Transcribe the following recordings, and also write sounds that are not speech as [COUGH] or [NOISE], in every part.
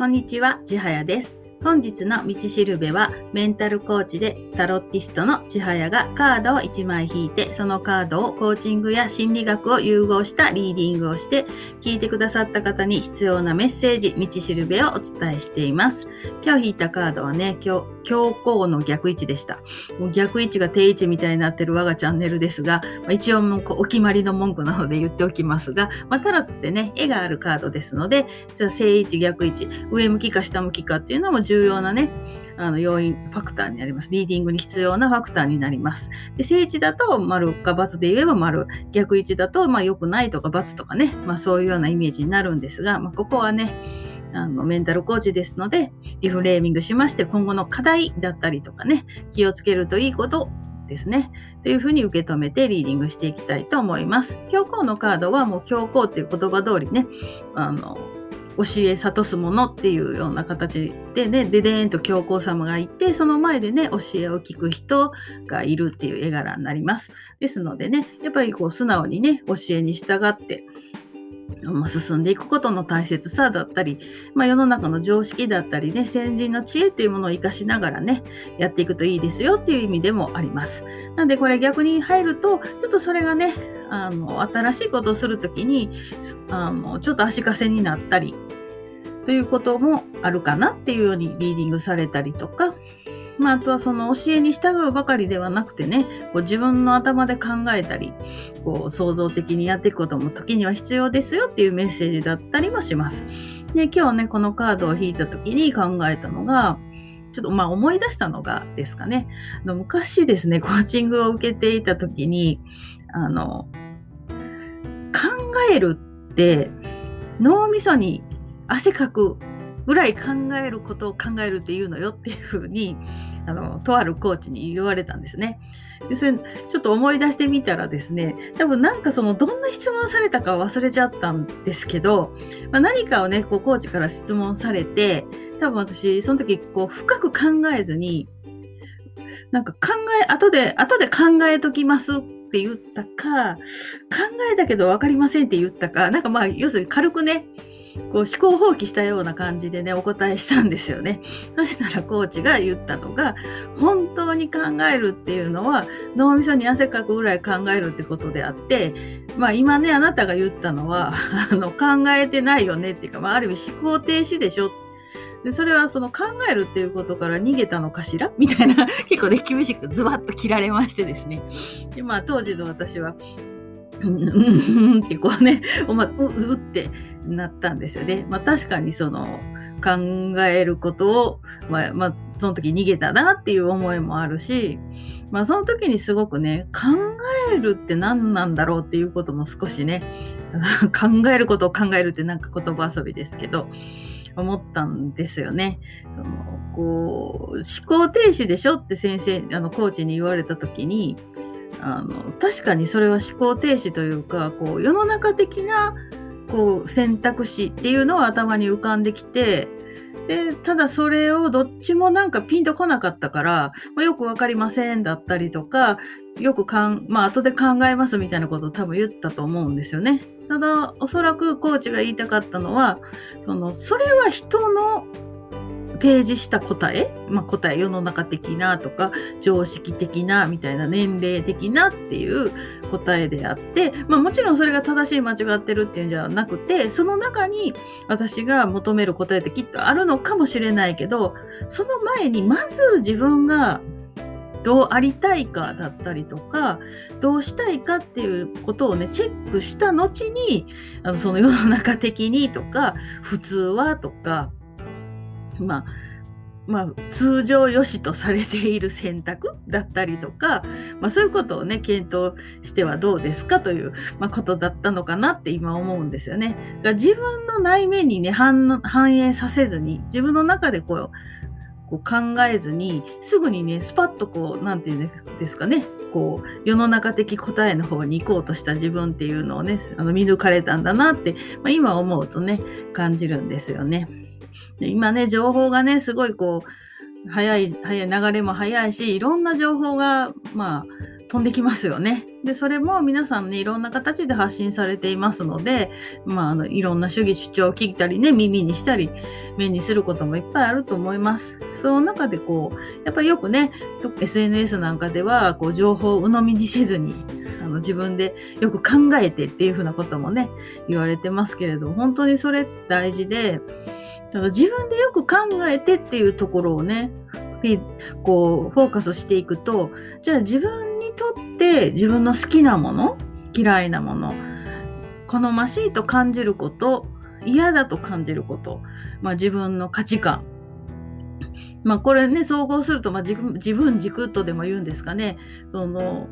こんにちは、ちはやです。本日の道しるべは、メンタルコーチでタロッティストのちはやがカードを1枚引いて、そのカードをコーチングや心理学を融合したリーディングをして、聞いてくださった方に必要なメッセージ、道しるべをお伝えしています。今日引いたカードはね、今日、強行の逆位置でした。もう逆位置が定位置みたいになってる我がチャンネルですが、まあ一応もうこうお決まりの文句なので言っておきますが、まあ、タロットってね、絵があるカードですので、じゃあ正位置、逆位置、上向きか下向きかっていうのも重要なね、あの要因、ファクターになります。リーディングに必要なファクターになります。で正位置だと丸か×で言えば丸、逆位置だとまあ良くないとか×とかね、まあそういうようなイメージになるんですが、まあここはね、あのメンタルコーチですので、リフレーミングしまして、今後の課題だったりとかね、気をつけるといいことですね。というふうに受け止めてリーディングしていきたいと思います。教皇のカードはもう教皇っていう言葉通りね、あの、教え諭すものっていうような形でね、ででーんと教皇様がいて、その前でね、教えを聞く人がいるっていう絵柄になります。ですのでね、やっぱりこう素直にね、教えに従って、進んでいくことの大切さだったり、まあ、世の中の常識だったりね、先人の知恵っていうものを活かしながらね、やっていくといいですよっていう意味でもあります。なんでこれ逆に入ると、ちょっとそれがね、あの、新しいことをするときに、あの、ちょっと足かせになったり、ということもあるかなっていうようにリーディングされたりとか、まあ、あとはその教えに従うばかりではなくてね、こう自分の頭で考えたり、こう創造的にやっていくことも時には必要ですよっていうメッセージだったりもします。で、今日ね、このカードを引いた時に考えたのが、ちょっとまあ思い出したのがですかね。の昔ですね、コーチングを受けていた時に、あの、考えるって脳みそに汗かくぐらい考えることを考えるっていうのよっていうふうにあのとあるコーチに言われたんですね。でそれちょっと思い出してみたらですね多分なんかそのどんな質問されたか忘れちゃったんですけど、まあ、何かをねこうコーチから質問されて多分私その時こう深く考えずになんか考え後で後で考えときますって言ったか考えたけど分かりませんって言ったかなんかまあ要するに軽くねこう思考放棄したような感じでね、お答えしたんですよね。[LAUGHS] そしたらコーチが言ったのが、本当に考えるっていうのは脳みそに汗かくぐらい考えるってことであって、まあ今ね、あなたが言ったのは、[LAUGHS] あの、考えてないよねっていうか、まあある意味思考停止でしょで、それはその考えるっていうことから逃げたのかしら？[LAUGHS] みたいな、結構ね、厳しくズバッと切られましてですね。で、まあ当時の私は、うんうんってこうね、おま、う、うってなったんですよね。まあ確かにその考えることを、まあ、まあ、その時逃げたなっていう思いもあるし、まあその時にすごくね、考えるって何なんだろうっていうことも少しね、考えることを考えるってなんか言葉遊びですけど、思ったんですよね。その、こう、思考停止でしょって先生、あの、コーチに言われた時に、あの確かにそれは思考停止というかこう世の中的なこう選択肢っていうのは頭に浮かんできてでただそれをどっちもなんかピンとこなかったから、まあ、よくわかりませんだったりとかよくかん、まあ後で考えますみたいなことを多分言ったと思うんですよね。ただおそらくコーチが言いたかったのはそのそれは人の提示した答え、まあ、答え世の中的なとか常識的なみたいな年齢的なっていう答えであって、まあ、もちろんそれが正しい間違ってるっていうんじゃなくてその中に私が求める答えってきっとあるのかもしれないけどその前にまず自分がどうありたいかだったりとかどうしたいかっていうことをねチェックした後にあのその世の中的にとか普通はとか [LAUGHS] まあ、まあ、通常良しとされている選択だったりとか、まあ、そういうことをね、検討してはどうですかという、まあ、ことだったのかなって今思うんですよね。だから自分の内面にね反、反映させずに、自分の中でこう、こう考えずに、すぐにね、スパッとこう、なんていうんですかね、こう、世の中的答えの方に行こうとした自分っていうのをね、あの見抜かれたんだなって、まあ、今思うとね、感じるんですよね。で今ね、情報がね、すごいこう、早い、早い、流れも早いし、いろんな情報が、まあ、飛んできますよね。で、それも皆さんね、いろんな形で発信されていますので、まあ、あの、いろんな主義主張を聞いたりね、耳にしたり、目にすることもいっぱいあると思います。その中でこう、やっぱりよくね、SNS なんかでは、こう、情報を鵜呑みにせずに、あの、自分でよく考えてっていうふうなこともね、言われてますけれど、本当にそれ大事で、だから自分でよく考えてっていうところをね、こう、フォーカスしていくと、じゃあ自分にとって自分の好きなもの、嫌いなもの、好ましいと感じること、嫌だと感じること、まあ自分の価値観、まあこれね、総合すると、まあ自分、自分軸とでも言うんですかね。その、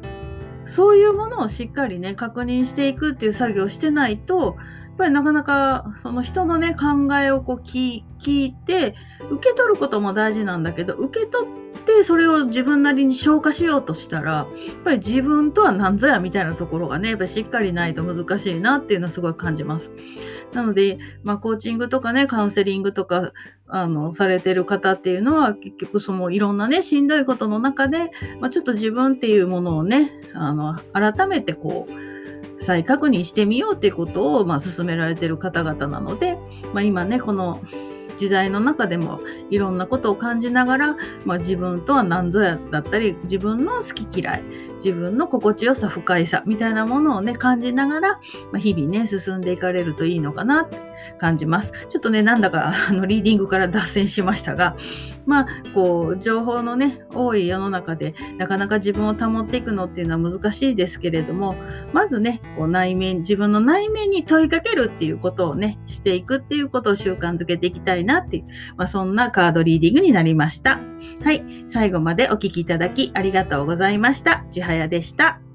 そういうものをしっかりね、確認していくっていう作業をしてないと、やっぱりなかなかその人のね考えをこう聞いて受け取ることも大事なんだけど受け取ってそれを自分なりに消化しようとしたらやっぱり自分とは何ぞやみたいなところがねやっぱりしっかりないと難しいなっていうのはすごい感じます。なので、まあ、コーチングとかねカウンセリングとかあのされてる方っていうのは結局そのいろんなねしんどいことの中で、まあ、ちょっと自分っていうものをねあの改めてこう再確認してみようっていうことを、まあ、進められてる方々なので、まあ、今ね、この時代の中でもいろんなことを感じながら、まあ、自分とは何ぞやだったり自分の好き嫌い自分の心地よさ不快さみたいなものをね感じながら、まあ、日々ね進んでいかれるといいのかな感じます。ちょっとね、なんだか [LAUGHS] あのリーディングから脱線しましたが、まあ、こう、情報のね、多い世の中で、なかなか自分を保っていくのっていうのは難しいですけれども、まずね、こう内面、自分の内面に問いかけるっていうことをね、していくっていうことを習慣づけていきたいなっていう、まあ、そんなカードリーディングになりました。はい。最後までお聴きいただきありがとうございました。ちはやでした。